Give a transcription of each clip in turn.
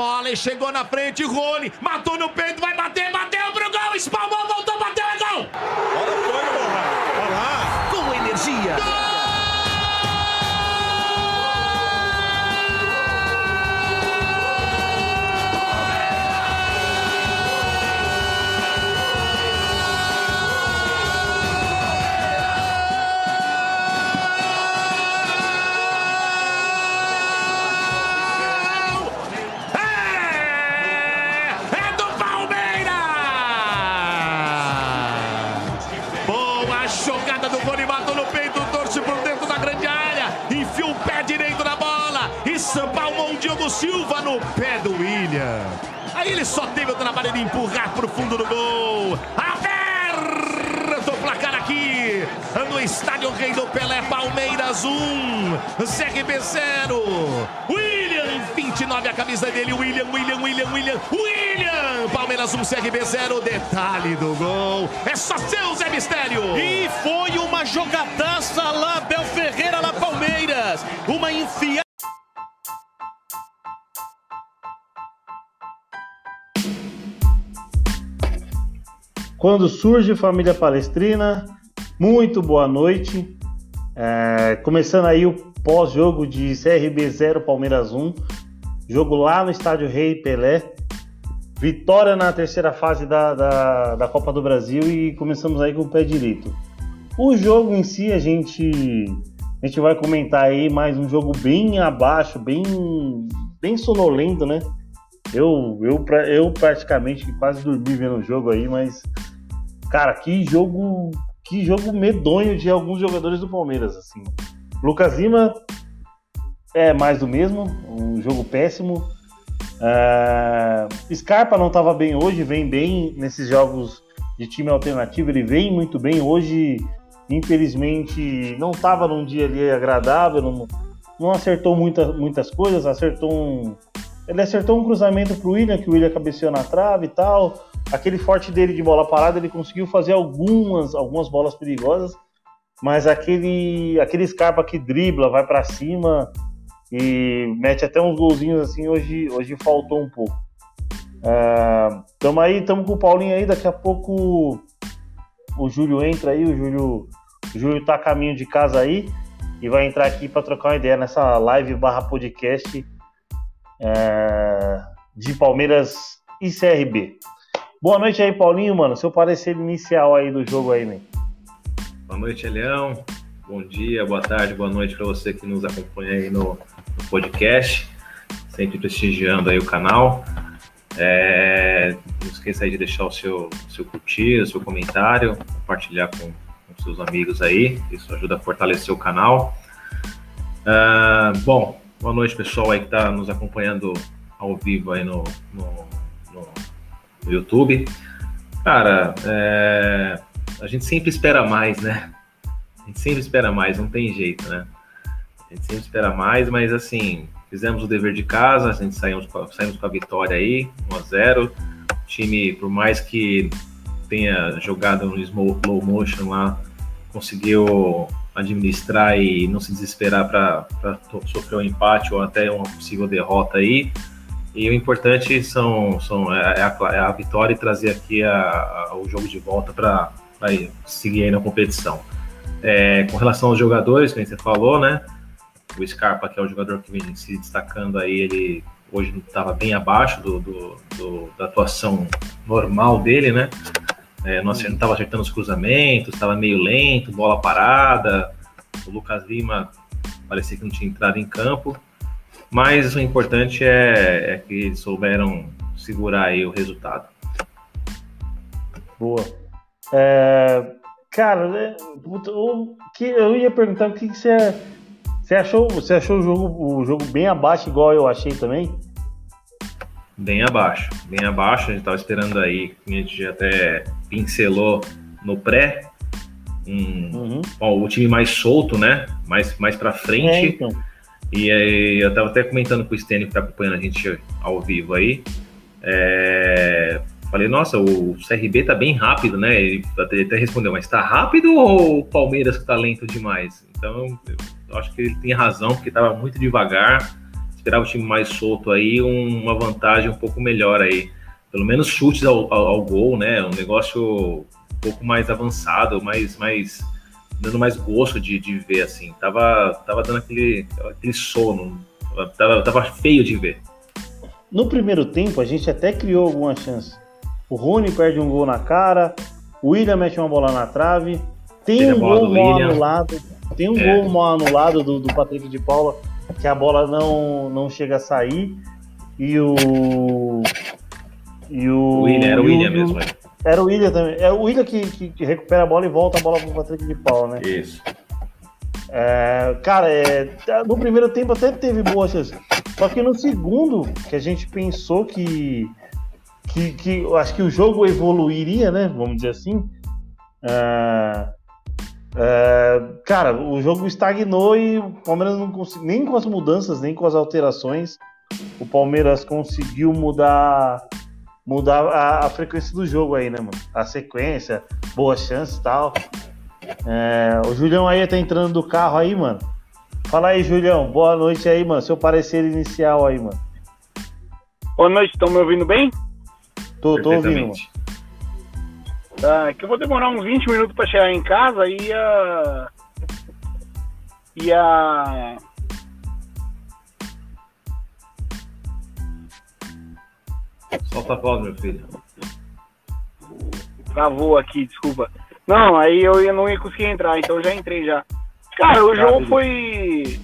bola e chegou na frente, Rony, matou no peito, vai bater, bateu pro gol, espalmou, voltou, bateu, é gol! Olha Olha Silva no pé do William. Aí ele só teve o trabalho de empurrar para o fundo do gol. Aberto o placar aqui no estádio Rei do Pelé, Palmeiras 1, CRB 0. William, 29 a camisa dele, William, William, William, William, William. Palmeiras 1, CRB 0. Detalhe do gol. É só seu, Zé Mistério. E foi uma jogadaça lá, Bel Ferreira, lá Palmeiras. Uma enfiada. Quando surge Família Palestrina, muito boa noite. É, começando aí o pós-jogo de CRB 0 Palmeiras 1, jogo lá no Estádio Rei Pelé. Vitória na terceira fase da, da, da Copa do Brasil e começamos aí com o pé direito. O jogo em si a gente a gente vai comentar aí mais um jogo bem abaixo, bem bem sonolento, né? Eu, eu, eu praticamente quase dormi vendo o jogo aí, mas cara, que jogo, que jogo medonho de alguns jogadores do Palmeiras, assim. Lucas Lima é mais do mesmo, um jogo péssimo. Uh, Scarpa não estava bem hoje, vem bem nesses jogos de time alternativo, ele vem muito bem. Hoje, infelizmente, não estava num dia ali agradável, não, não acertou muita, muitas coisas, acertou um, ele acertou um cruzamento pro William, que o William cabeceou na trave e tal. Aquele forte dele de bola parada, ele conseguiu fazer algumas, algumas bolas perigosas, mas aquele, aquele Scarpa que dribla, vai para cima e mete até uns golzinhos assim, hoje, hoje faltou um pouco. Uh, tamo aí, tamo com o Paulinho aí, daqui a pouco o Júlio entra aí, o Júlio, o Júlio tá a caminho de casa aí e vai entrar aqui para trocar uma ideia nessa live barra podcast é, de Palmeiras e CRB. Boa noite aí, Paulinho, mano. Seu parecer inicial aí do jogo aí, man. Boa noite, Elião. Bom dia, boa tarde, boa noite para você que nos acompanha aí no, no, podcast, sempre prestigiando aí o canal. É, não esqueça aí de deixar o seu, seu curtir, o seu comentário, compartilhar com, com seus amigos aí, isso ajuda a fortalecer o canal. Uh, bom, Boa noite, pessoal aí que está nos acompanhando ao vivo aí no, no, no, YouTube. Cara, é, a gente sempre espera mais, né? A gente sempre espera mais, não tem jeito, né? A gente sempre espera mais, mas assim, fizemos o dever de casa, a gente saímos, saímos com a vitória aí, 1 a 0 O time, por mais que tenha jogado no slow motion lá, conseguiu administrar e não se desesperar para sofrer um empate ou até uma possível derrota aí. E o importante são, são é, é, a, é a vitória e trazer aqui a, a, o jogo de volta para seguir aí na competição. É, com relação aos jogadores, que você falou, né? O Scarpa, que é o jogador que vem se destacando aí, ele hoje estava bem abaixo do, do, do, da atuação normal dele, né? É, não estava acertando os cruzamentos, estava meio lento, bola parada. O Lucas Lima parecia que não tinha entrado em campo. Mas o importante é, é que eles souberam segurar aí o resultado. Boa. É, cara, né, o que eu ia perguntar o que, que você, você achou? Você achou o jogo, o jogo bem abaixo, igual eu achei também? Bem abaixo, bem abaixo. A gente estava esperando aí, a gente até pincelou no pré, um, uhum. ó, o time mais solto, né? Mais, mais para frente. É, então. E aí, eu estava até comentando com o Stênio que está acompanhando a gente ao vivo aí. É, falei, nossa, o CRB tá bem rápido, né? Ele até, até respondeu, mas tá rápido ou o Palmeiras que tá lento demais? Então, eu acho que ele tem razão, porque tava muito devagar esperava o time mais solto aí, um, uma vantagem um pouco melhor aí. Pelo menos chutes ao, ao, ao, gol, né? Um negócio um pouco mais avançado, mais, mais dando mais gosto de, de ver, assim. Tava, tava dando aquele, aquele sono. Tava, tava feio de ver. No primeiro tempo, a gente até criou alguma chance. O Rony perde um gol na cara, o William mete uma bola na trave, tem um gol mal anulado, tem um é. gol mal anulado do, do Patrick de Paula, que a bola não, não chega a sair, e o. E o. William, era o William mesmo, é. Era o William também. É o William que, que, que, recupera a bola e volta a bola pro Patrick de Paula, né? Isso. É, cara, é, no primeiro tempo até teve boas chances. Só que no segundo, que a gente pensou que que, que acho que o jogo evoluiria, né? Vamos dizer assim. É, é, cara, o jogo estagnou e o Palmeiras não conseguiu, nem com as mudanças, nem com as alterações, o Palmeiras conseguiu mudar mudar a, a frequência do jogo aí, né, mano? A sequência, boas chances e tal. É, o Julião aí tá entrando do carro aí, mano. Fala aí, Julião. Boa noite aí, mano. Seu parecer inicial aí, mano. Boa noite, estão me ouvindo bem? Tô, tô ouvindo. Ah, que eu vou demorar uns 20 minutos para chegar em casa e a. E a. Solta a voz, meu filho. Travou aqui, desculpa. Não, aí eu não ia conseguir entrar, então já entrei já. Cara, o jogo foi.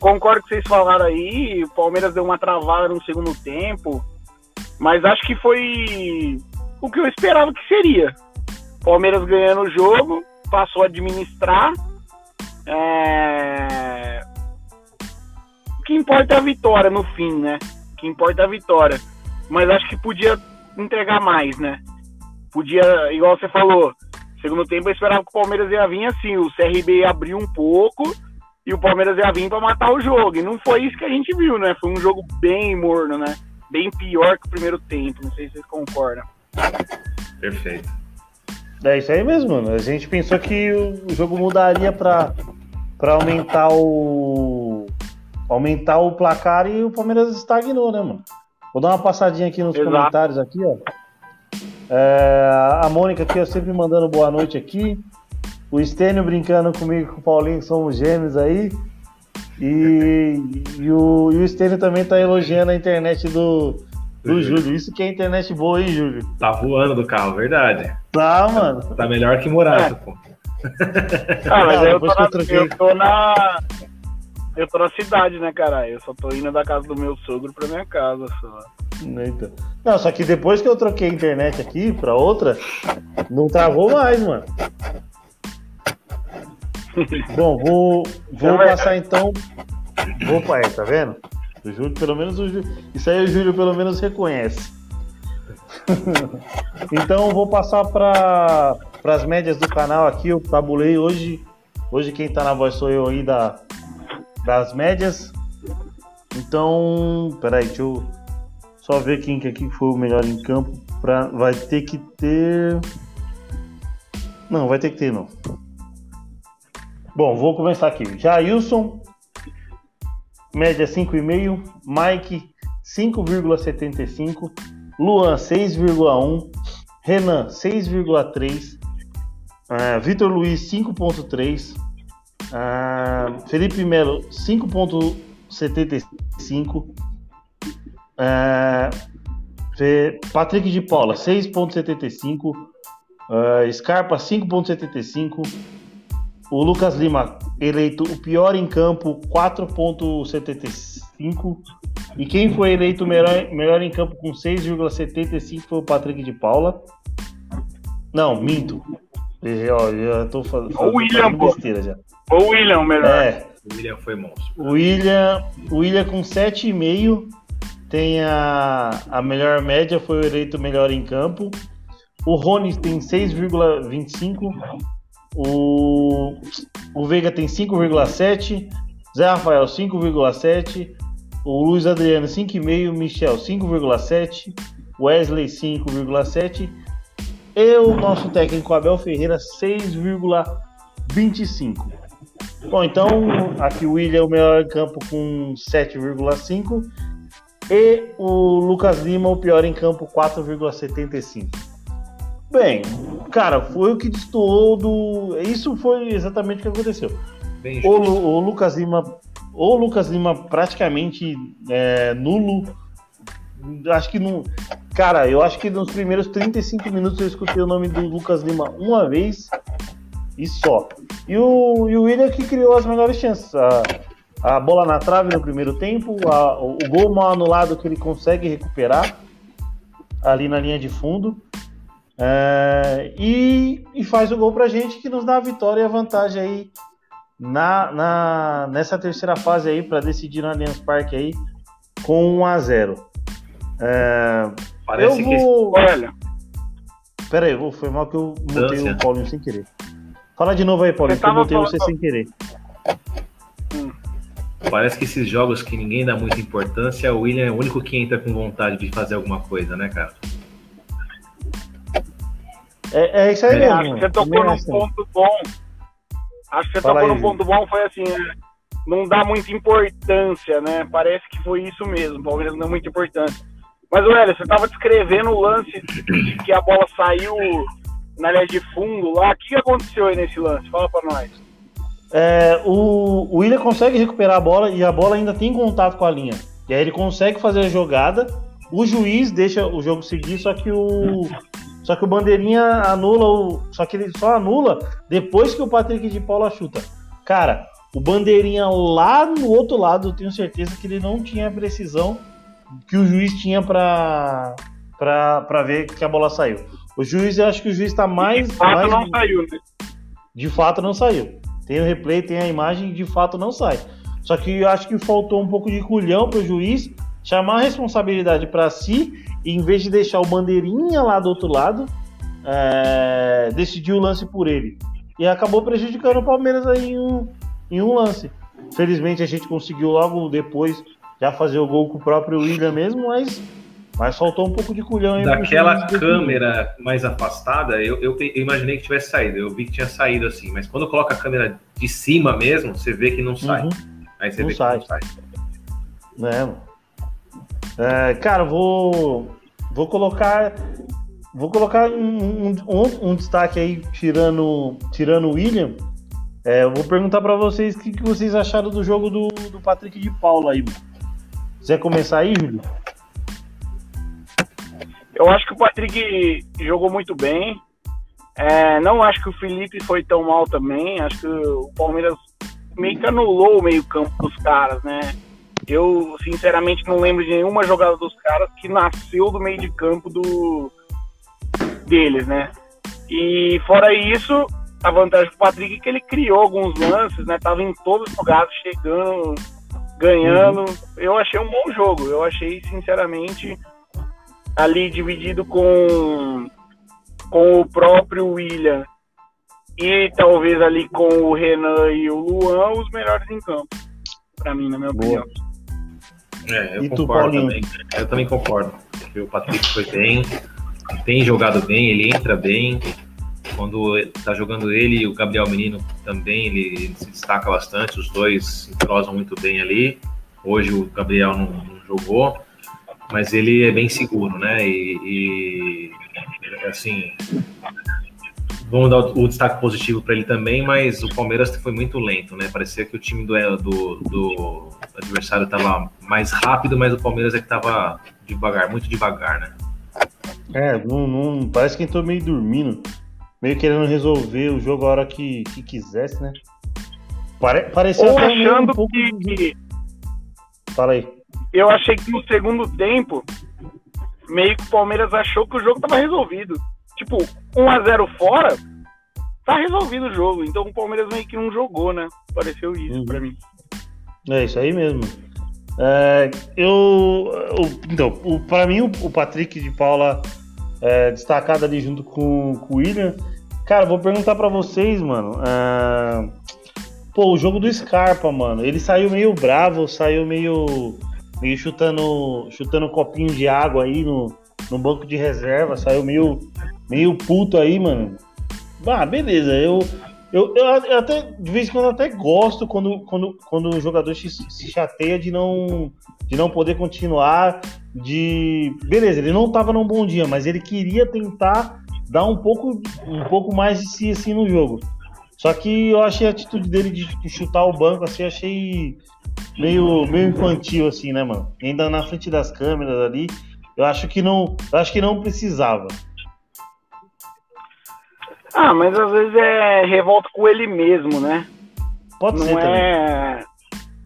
Concordo com vocês falaram aí, o Palmeiras deu uma travada no segundo tempo. Mas acho que foi o que eu esperava que seria. Palmeiras ganhando o jogo, passou a administrar. É... O que importa é a vitória no fim, né? O que importa é a vitória. Mas acho que podia entregar mais, né? Podia, igual você falou, segundo tempo eu esperava que o Palmeiras ia vir assim, o CRB abriu um pouco e o Palmeiras ia vir para matar o jogo. E não foi isso que a gente viu, né? Foi um jogo bem morno, né? bem pior que o primeiro tempo. Não sei se vocês concordam. Perfeito. É isso aí mesmo, mano. A gente pensou que o jogo mudaria para para aumentar o aumentar o placar e o Palmeiras estagnou, né, mano? Vou dar uma passadinha aqui nos Exato. comentários aqui, ó. É, a Mônica aqui, ó, sempre mandando boa noite aqui. O Estênio brincando comigo com o Paulinho, que somos gêmeos aí. E, e, o, e o Stênio também tá elogiando a internet do, do. Júlio. Isso que é internet boa, hein, Júlio? Tá voando do carro, verdade. Tá, mano. Tá melhor que Morato, é. pô. Ah, mas eu, tô na, eu, tô na, eu tô na. cidade, né, cara? Eu só tô indo da casa do meu sogro pra minha casa só. Então. Não, só que depois que eu troquei a internet aqui pra outra, não travou mais, mano. Bom, vou, vou passar então. Opa, aí, tá vendo? O Júlio, pelo menos o Júlio. Isso aí o Júlio pelo menos reconhece. então vou passar para as médias do canal aqui. Eu tabulei hoje. Hoje quem tá na voz sou eu aí da, das médias. Então, peraí, deixa eu só ver quem que aqui foi o melhor em campo. Pra, vai ter que ter. Não, vai ter que ter não. Bom, vou começar aqui. Jailson, média 5,5. Mike, 5,75. Luan, 6,1. Renan, 6,3. Uh, Vitor Luiz, 5,3. Uh, Felipe Melo, 5,75. Uh, Patrick de Paula, 6,75. Uh, Scarpa, 5,75. O Lucas Lima, eleito o pior em campo, 4,75. E quem foi eleito melhor, melhor em campo com 6,75 foi o Patrick de Paula. Não, minto. Eu, já tô fazendo, o William, besteira já. O William, melhor. É. O William foi monstro. O William, o William com 7,5 tem a, a melhor média, foi eleito melhor em campo. O Rony tem 6,25 o, o Veiga tem 5,7. Zé Rafael 5,7. O Luiz Adriano 5,5. Michel 5,7. Wesley 5,7. E o nosso técnico Abel Ferreira 6,25. Bom, então aqui o William é o melhor em campo com 7,5 e o Lucas Lima o pior em campo 4,75. Bem, cara, foi o que destoou do. Isso foi exatamente o que aconteceu. O, o Lucas Lima, o Lucas Lima praticamente é, nulo. Acho que não. Cara, eu acho que nos primeiros 35 minutos eu escutei o nome do Lucas Lima uma vez e só. E o, e o William que criou as melhores chances. A, a bola na trave no primeiro tempo, a- o, o gol mal anulado que ele consegue recuperar ali na linha de fundo. É, e, e faz o gol pra gente que nos dá a vitória e a vantagem aí na, na, nessa terceira fase aí para decidir no Allianz Parque aí com 1 a 0. É, Parece eu que vou. Olha, Pera aí, vou- foi mal que eu mutei o Paulinho sem querer. Fala de novo aí, Paulinho, Você que eu mutei você sem querer. Parece que esses jogos que ninguém dá muita importância, o William é o único que entra com vontade de fazer alguma coisa, né, cara? É, é isso aí É, mesmo. que você tocou também num acho. ponto bom. Acho que você Fala tocou aí, num ponto bom, foi assim, é, não dá muita importância, né? Parece que foi isso mesmo, o Palmeiras não dá muita importância. Mas, Hélio, você tava descrevendo o lance que a bola saiu na linha de fundo lá. O que aconteceu aí nesse lance? Fala pra nós. É, o, o William consegue recuperar a bola e a bola ainda tem contato com a linha. E aí ele consegue fazer a jogada. O juiz deixa o jogo seguir, só que o. Só que o bandeirinha anula o. Só que ele só anula depois que o Patrick de Paula chuta. Cara, o bandeirinha lá no outro lado, eu tenho certeza que ele não tinha a precisão que o juiz tinha pra, pra, pra ver que a bola saiu. O juiz, eu acho que o juiz tá mais. De fato, mais não saiu, né? de fato não saiu. Tem o replay, tem a imagem, de fato não sai. Só que eu acho que faltou um pouco de culhão pro juiz chamar a responsabilidade para si e em vez de deixar o bandeirinha lá do outro lado, é, decidir o lance por ele. E acabou prejudicando o Palmeiras aí em um, em um lance. Felizmente a gente conseguiu logo depois já fazer o gol com o próprio William mesmo, mas, mas faltou um pouco de culhão aí Daquela câmera mais afastada, eu, eu, eu imaginei que tivesse saído. Eu vi que tinha saído assim, mas quando coloca a câmera de cima mesmo, você vê que não sai. Uhum. Aí você Não vê sai. que não sai. né, mano? É, cara, vou vou colocar vou colocar um, um- um- destaque aí tirando tirando o William. É, eu vou perguntar pra vocês o que, que vocês acharam do jogo do, do Patrick de Paula aí. mano. Quiser começar aí, Júlio? Eu acho que o Patrick jogou muito bem. É, não acho que o Felipe foi tão mal também. Acho que o Palmeiras meio que anulou o meio-campo dos caras, né? Eu, sinceramente, não lembro de nenhuma jogada dos caras que nasceu do meio de campo do deles, né? E fora isso, a vantagem do Patrick é que ele criou alguns lances, né? Tava em todos os jogados, chegando, ganhando. Eu achei um bom jogo. Eu achei, sinceramente, ali dividido com, com o próprio William e talvez ali com o Renan e o Luan, os melhores em campo. Pra mim, na minha Boa. opinião. É, eu E tu, concordo Paulinho? também. Eu também concordo. O Patrick foi bem, tem jogado bem, ele entra bem. Quando tá jogando ele e o Gabriel Menino também, ele, ele se destaca bastante. Os dois se entrosam muito bem ali. Hoje o Gabriel não, não jogou, mas ele é bem seguro, né? E, e, assim, vamos dar o, o destaque positivo para ele também, mas o Palmeiras foi muito lento, né? Parecia que o time do, do, do adversário estava mais rápido, mas o Palmeiras é que estava devagar, muito devagar, né? É, não, não- parece que entrou meio dormindo. Meio querendo resolver o jogo a hora que, que quisesse, né? Pare, parecia Ou achando um pouco. que, Fala aí. eu achei que no segundo tempo, meio que o Palmeiras achou que o jogo tava resolvido. Tipo, 1x0 fora, tá resolvido o jogo. Então o Palmeiras meio que não jogou, né? Pareceu isso Uhum. pra mim. É isso aí mesmo. É, eu, então, para mim, o, Patrick de Paula é, destacado ali junto com, com o William. Cara, vou perguntar pra vocês, mano. é, pô, o jogo do Scarpa, mano. Ele saiu meio bravo, saiu meio, meio chutando, chutando copinho de água aí no, no banco de reserva. Saiu meio, meio puto aí, mano. Ah, beleza. Eu, Eu, eu, eu até, de vez em quando, até gosto quando, quando, quando o jogador se, se chateia de não, de não poder continuar. De. Beleza, ele não estava num bom dia, mas ele queria tentar dar um pouco, um pouco mais de si assim no jogo. Só que eu achei a atitude dele de, chutar o banco, assim, achei meio, meio infantil, assim, né, mano? Ainda na frente das câmeras ali, eu acho que não, acho que não precisava. Ah, mas às vezes é revolta com ele mesmo, né? Pode não ser também. é.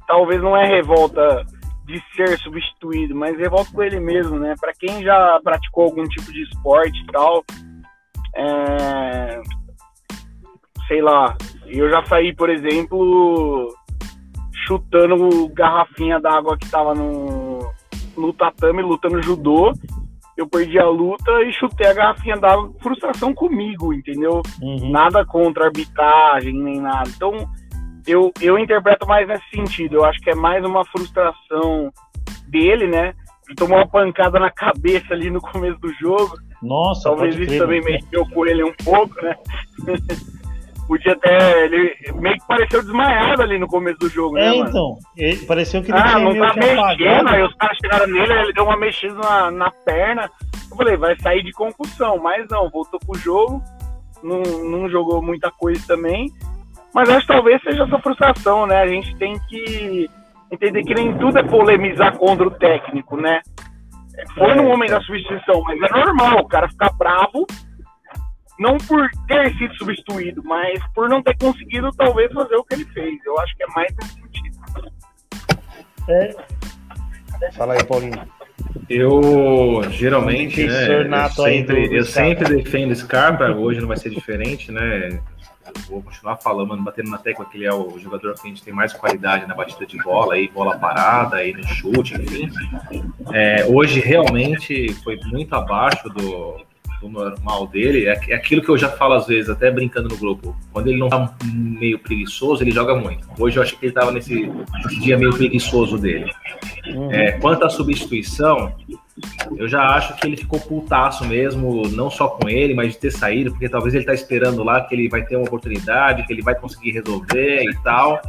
Talvez não é revolta de ser substituído, mas revolta com ele mesmo, né? Pra quem já praticou algum tipo de esporte e tal, é... sei lá, eu já saí, por exemplo, chutando garrafinha d'água que tava no, no tatame, lutando judô. Eu perdi a luta e chutei a garrafinha d'água frustração comigo, entendeu? Uhum. Nada contra a arbitragem, nem nada. Então, eu, eu interpreto mais nesse sentido. Eu acho que é mais uma frustração dele, né? Ele tomou uma pancada na cabeça ali no começo do jogo. Nossa, Talvez isso crer, também mano. mexeu com ele um pouco, né? Podia até. Ele meio que pareceu desmaiado ali no começo do jogo, né, É, mano? então. ele- pareceu que ele Ah, não tá mexendo, apagado. aí os caras chegaram nele, ele deu uma mexida na, na perna. Eu falei, vai sair de concussão, mas não, voltou pro jogo, não, não jogou muita coisa também. Mas acho que talvez seja essa frustração, né? A gente tem que entender que nem tudo é polemizar contra o técnico, né? Foi É, no momento da substituição, mas é normal o cara ficar bravo, não por ter sido substituído, mas por não ter conseguido talvez fazer o que ele fez. Eu acho que é mais nesse sentido. É. Fala aí, Paulinho. Eu geralmente, né, senhor eu sempre, do- do eu Scarpa. sempre defendo Scarpa, hoje não vai ser diferente, né? Eu vou continuar falando, batendo na tecla que ele é o jogador que a gente tem mais qualidade na batida de bola, aí bola parada, aí no chute, enfim. É, hoje realmente foi muito abaixo do, do normal dele. É, é aquilo que eu já falo às vezes, até brincando no grupo. Quando ele não tá meio preguiçoso, ele joga muito. Hoje eu achei que ele tava nesse, nesse dia meio preguiçoso dele. Uhum. É, quanto à substituição, eu já acho que ele ficou putaço mesmo, não só com ele, mas de ter saído, porque talvez ele tá esperando lá que ele vai ter uma oportunidade, que ele vai conseguir resolver e tal.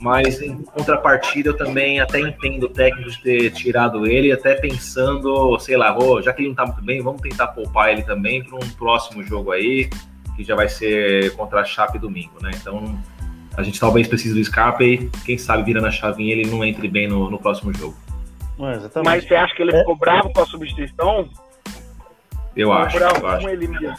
Mas em contrapartida, eu também até entendo o técnico de ter tirado ele, até pensando, sei lá, "Ô, já que ele não tá muito bem, vamos tentar poupar ele também para um próximo jogo aí, que já vai ser contra a Chape domingo, né? Então, a gente talvez precise do Scarpa e quem sabe virando a chavinha ele não entre bem no, no próximo jogo. É. Mas você acha que ele É. ficou bravo com a substituição? Eu Ficou acho, bravo eu acho. com ele mesmo.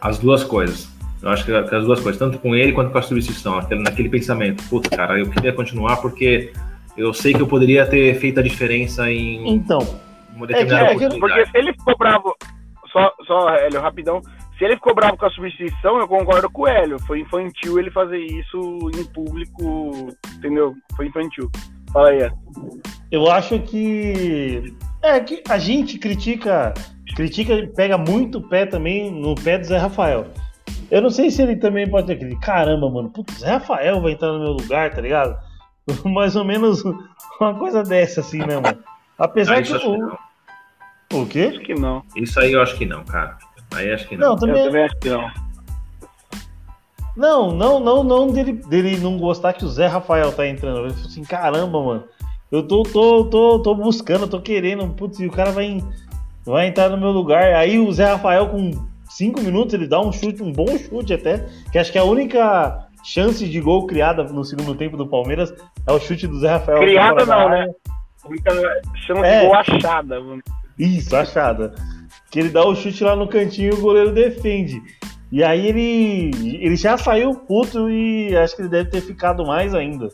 As duas coisas. Eu acho que que as duas coisas, tanto com ele quanto com a substituição. Aquele, naquele pensamento, puta, cara, eu queria continuar porque eu sei que eu poderia ter feito a diferença em Então, uma determinada é que- é que- Porque se ele ficou bravo, só, só Hélio, rapidão. Se ele ficou bravo com a substituição, eu concordo com o Hélio. Foi infantil ele fazer isso em público, entendeu? Foi infantil. Fala aí, Hélio. eu acho que. É que a gente critica. Critica, pega muito pé também no pé do Zé Rafael. Eu não sei se ele também pode ter aquele. Caramba, mano, putz, Zé Rafael vai entrar no meu lugar, tá ligado? Mais ou menos uma coisa dessa, assim, né, mano? Apesar Ah, que. acho que O, o quê? Acho que não. Isso aí eu acho que não, cara. Aí acho que não. Não, Eu também. também acho que não. Não, não, não, não dele, dele não gostar que o Zé Rafael tá entrando. Eu assim, caramba, mano. Eu tô, tô, tô, tô buscando, tô querendo. Putz, e o cara vai, vai entrar no meu lugar. Aí o Zé Rafael, com cinco minutos, ele dá um chute, um bom chute até. Que acho que a única chance de gol criada no segundo tempo do Palmeiras é o chute do Zé Rafael. Criada não, né? Chama É. de gol achada. mano. Isso, achada. Que ele dá o chute lá no cantinho e o goleiro defende. E aí ele, ele já saiu puto e acho que ele deve ter ficado mais ainda.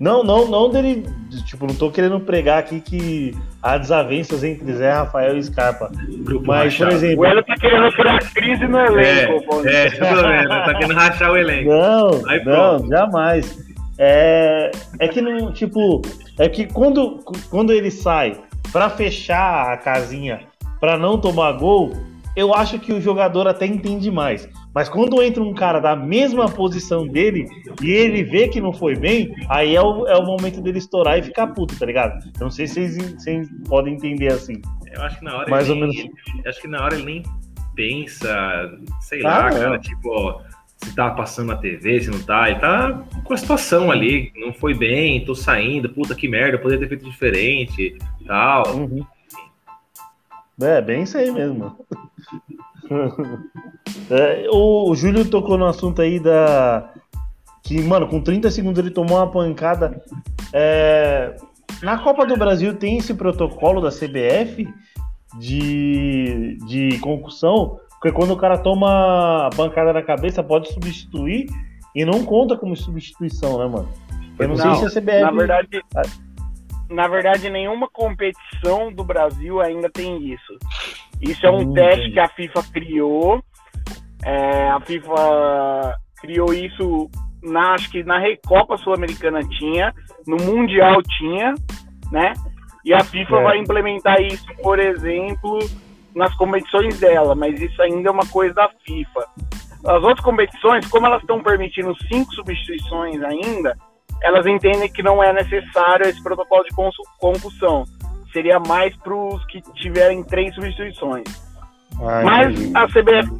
Não, não, não dele. Tipo, não tô querendo pregar aqui que há desavenças entre Zé Rafael e Scarpa. Grupo Mas, por rachado. exemplo. O Hélio tá querendo criar crise no elenco. pô. É, é, tudo bem, tá querendo rachar o elenco. Não, Aí não, pronto. jamais. É, é que não, tipo, é que quando, quando ele sai pra fechar a casinha pra não tomar gol, eu acho que o jogador até entende mais. Mas quando entra um cara da mesma posição dele e ele vê que não foi bem, aí é o, é o momento dele estourar e ficar puto, tá ligado? Eu não sei se vocês, vocês podem entender assim. Eu acho que na hora Mais ele ou nem, menos. acho que na hora ele nem pensa, sei Ah, lá, cara, tipo, se tá passando na TV, se não tá. Ele tá com a situação ali, não foi bem, tô saindo, puta que merda, poderia ter feito diferente tal. Uhum. É, bem isso aí mesmo. É, o, o Júlio tocou no assunto aí da. Que, mano, com 30 segundos ele tomou uma pancada. É, na Copa do Brasil tem esse protocolo da CBF de, de concussão, porque quando o cara toma a pancada na cabeça, pode substituir e não conta como substituição, né, mano? Eu não, não sei se a CBF. Na verdade, na verdade, nenhuma competição do Brasil ainda tem isso. Isso é um hum, teste entendi. que a FIFA criou. É, a FIFA criou isso na, acho que na Recopa Sul-Americana tinha, no Mundial tinha, né? E a FIFA é. vai implementar isso, por exemplo, nas competições dela, mas isso ainda é uma coisa da FIFA. As outras competições, como elas estão permitindo cinco substituições ainda, elas entendem que não é necessário esse protocolo de concussão. Seria mais para os que tiverem três substituições. Ai, mas a CBF,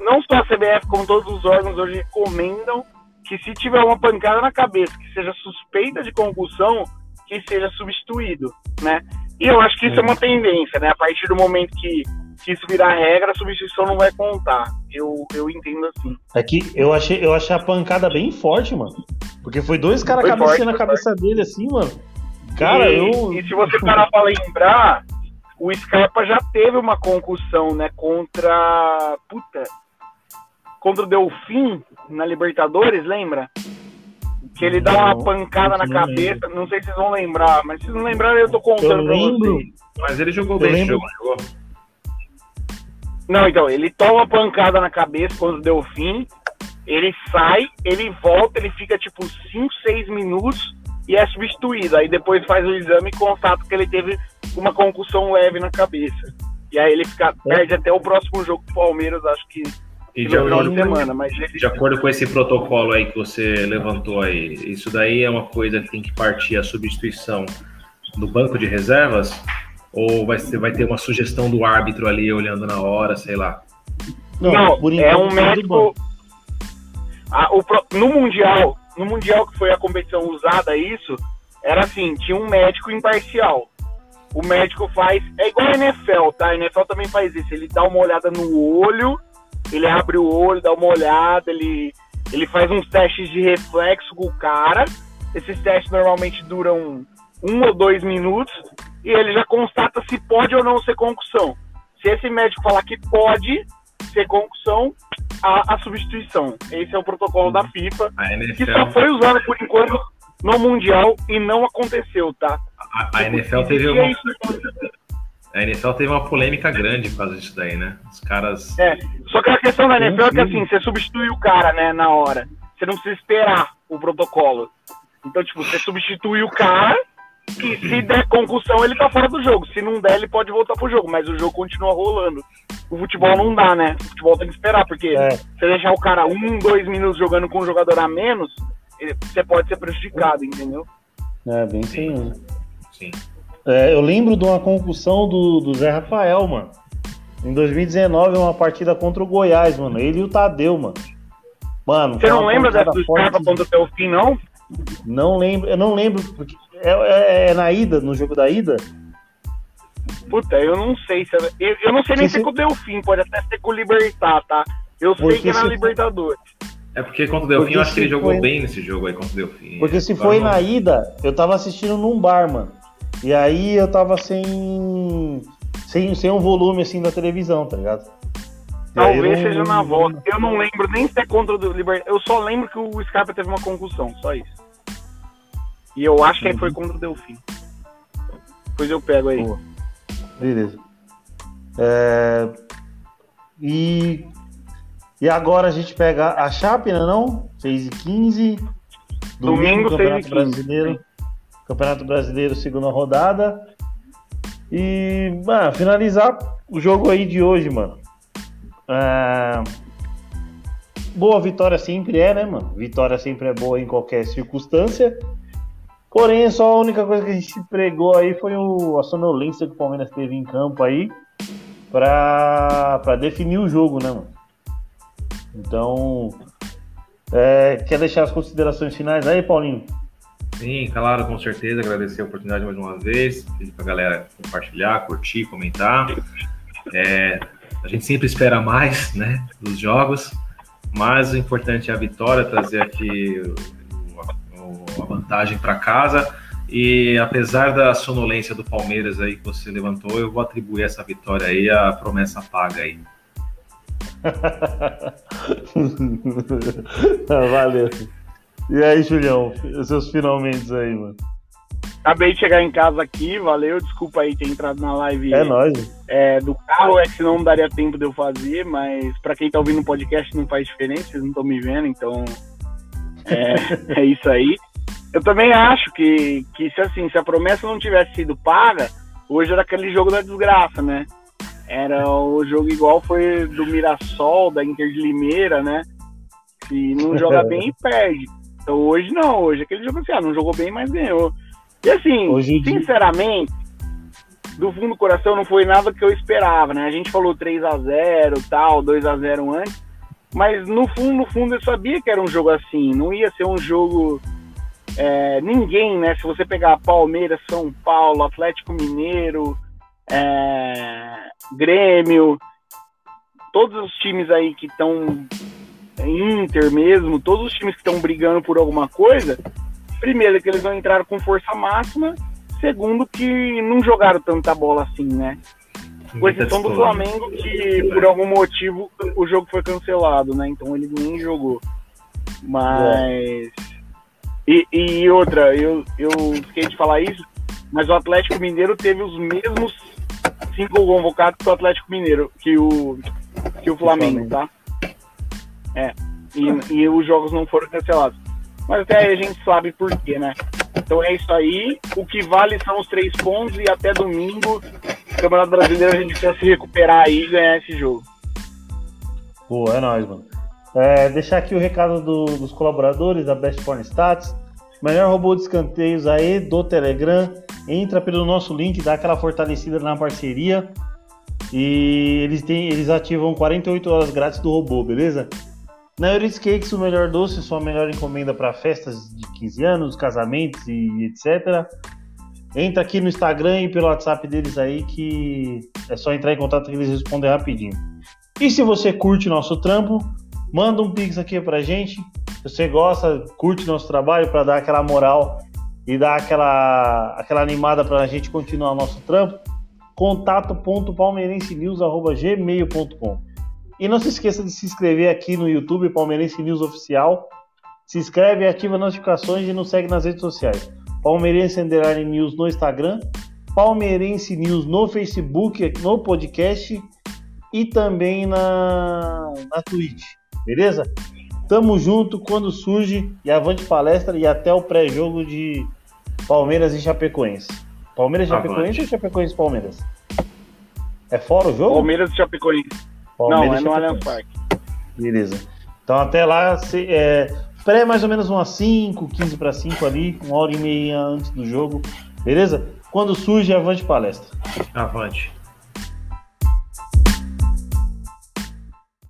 não só a CBF, como todos os órgãos hoje recomendam que se tiver uma pancada na cabeça que seja suspeita de concussão, que seja substituído, né? E eu acho que isso é uma tendência, né? A partir do momento que, que isso virar regra, a substituição não vai contar. Eu, eu entendo assim. É que eu achei, eu achei a pancada bem forte, mano. Porque foi dois caras cabeceando na cabeça forte. dele assim, mano. Cara, e, eu. E se você parar pra lembrar, o Scarpa já teve uma concussão, né? Contra. Puta. Contra o Delfim na Libertadores, lembra? Que ele dá uma pancada na cabeça, não sei se vocês vão lembrar, mas se não lembrarem, eu tô contando eu pra vocês. Mas ele jogou bem esse jogo, jogou. Não, então, ele toma uma pancada na cabeça quando deu fim, ele sai, ele volta, ele fica tipo 5, 6 minutos e é substituído. Aí depois faz o exame e constata que ele teve uma concussão leve na cabeça. E aí ele fica, perde até o próximo jogo do Palmeiras, acho que e de acordo, semana, mas... de acordo com esse protocolo aí que você levantou aí, isso daí é uma coisa que tem que partir a substituição do banco de reservas? Ou vai, ser, vai ter uma sugestão do árbitro ali olhando na hora, sei lá? Não, Não é um médico. Ah, o, no Mundial, no Mundial que foi a competição usada isso, era assim, tinha um médico imparcial. O médico faz. É igual a NFL, tá? A NFL também faz isso. Ele dá uma olhada no olho ele abre o olho, dá uma olhada, ele, ele faz uns testes de reflexo com o cara. Esses testes normalmente duram um ou dois minutos e ele já constata se pode ou não ser concussão. Se esse médico falar que pode ser concussão, a, a substituição. Esse é o protocolo da FIFA, que só foi usado por enquanto no Mundial e não aconteceu, tá? A, a NFL teve uma... A NFL teve uma polêmica grande por causa disso daí, né? Os caras. É, só que a questão da NFL é que assim, você substitui o cara, né, na hora. Você não precisa esperar o protocolo. Então, tipo, você substitui o cara e se der concussão, ele tá fora do jogo. Se não der, ele pode voltar pro jogo, mas o jogo continua rolando. O futebol não dá, né? O futebol tem que esperar, porque é. se você deixar o cara um, dois minutos jogando com um jogador a menos, você pode ser prejudicado, entendeu? É, bem sim. Sim. É, eu lembro de uma concussão do, do Zé Rafael, mano. Em 2019, uma partida contra o Goiás, mano. Ele e o Tadeu, mano. Mano, Você não lembra dessa do Scarpa contra o Delfim, não? Não lembro, eu não lembro. Porque é, é, é, na ida, no jogo da ida? Puta, eu não sei. Se, eu, eu não sei nem se é com o Delfim, pode até ser com o Libertar, tá? Eu sei que é na Libertadores. É porque contra o Delfim, eu acho que ele jogou foi... bem nesse jogo aí contra o Delfim. Porque se foi na ida, eu tava assistindo num bar, mano. E aí eu tava sem, sem, sem um volume assim da televisão, tá ligado? Talvez seja na volta. Eu não lembro nem se é contra o Libertad. Eu só lembro que o Scarpa teve uma concussão, só isso. E eu acho que uhum. foi contra o Delfim. Depois eu pego aí. Boa. Beleza. É... E... e agora a gente pega a Chape, né, não? 6 e 15 Domingo, Domingo Campeonato 6 15. Brasileiro. Campeonato Brasileiro, segunda rodada. E, mano, finalizar o jogo aí de hoje, mano. É... Boa vitória sempre é, né, mano? Vitória sempre é boa em qualquer circunstância. Porém, só a única coisa que a gente pregou aí foi o, a sonolência que o Palmeiras teve em campo aí pra, pra definir o jogo, né, mano? Então, é, quer deixar as considerações finais aí, Paulinho? Sim, claro, com certeza. Agradecer a oportunidade mais uma vez. Pedir para a galera compartilhar, curtir, comentar. É, a gente sempre espera mais né, dos jogos, mas o importante é a vitória, trazer aqui vantagem para casa. E apesar da sonolência do Palmeiras aí que você levantou, eu vou atribuir essa vitória aí à promessa paga aí. Valeu. E aí, Julião, os seus finalmente aí, mano. Acabei de chegar em casa aqui, valeu. Desculpa aí ter entrado na live é nóis. É, do carro, é que senão não daria tempo de eu fazer, mas para quem tá ouvindo o podcast não faz diferença, vocês não estão me vendo, então é, é isso aí. Eu também acho que, que se assim, se a promessa não tivesse sido paga, hoje era aquele jogo da desgraça, né? Era o jogo igual foi do Mirassol, da Inter de Limeira, né? Que não joga bem e perde. Então hoje não, hoje aquele jogo assim, ah, não jogou bem, mas ganhou. E assim, hoje sinceramente, do fundo do coração não foi nada que eu esperava, né? A gente falou 3 a 0 tal, 2 a 0 antes, mas no fundo, no fundo eu sabia que era um jogo assim, não ia ser um jogo é, ninguém, né? Se você pegar Palmeiras, São Paulo, Atlético Mineiro, é, Grêmio, todos os times aí que estão Inter mesmo, todos os times que estão brigando por alguma coisa, primeiro que eles não entraram com força máxima, segundo que não jogaram tanta bola assim, né? Com exceção do Flamengo, que por algum motivo o jogo foi cancelado, né? Então ele nem jogou. Mas. E, e outra, eu, eu fiquei de falar isso, mas o Atlético Mineiro teve os mesmos cinco convocados que o Atlético Mineiro, que o, que o Flamengo, tá? É. E, e os jogos não foram cancelados. Mas até aí a gente sabe por quê, né? Então é isso aí. O que vale são os três pontos e até domingo, Campeonato Brasileiro, a gente precisa se recuperar aí e ganhar esse jogo. Pô, é nóis, mano. É, deixar aqui o recado do, dos colaboradores da Best Porn Stats. Melhor robô de escanteios aí do Telegram. Entra pelo nosso link, dá aquela fortalecida na parceria. E eles, têm, eles ativam 48 horas grátis do robô, beleza? Na Euris Cakes, o melhor doce, sua melhor encomenda para festas de 15 anos, casamentos e etc. Entra aqui no Instagram e pelo WhatsApp deles aí que é só entrar em contato que eles respondem rapidinho. E se você curte nosso trampo, manda um pix aqui pra gente. Se você gosta, curte nosso trabalho para dar aquela moral e dar aquela, aquela animada para a gente continuar nosso trampo, contato.palmeirensenews.gmail.com e não se esqueça de se inscrever aqui no YouTube, Palmeirense News Oficial. Se inscreve, ativa as notificações e nos segue nas redes sociais. Palmeirense Underline News no Instagram, Palmeirense News no Facebook, no podcast e também na, na Twitch, beleza? Tamo junto quando surge e avante palestra e até o pré-jogo de Palmeiras e Chapecoense. Palmeiras e Chapecoense ou Chapecoense e Palmeiras? É fora o jogo? Palmeiras e Chapecoense. Palmeiras não, é no Allianz Parque. Beleza. Então até lá, se, é, pré mais ou menos umas 5, 15 para 5 ali, uma hora e meia antes do jogo. Beleza? Quando surge, avante palestra. Avante.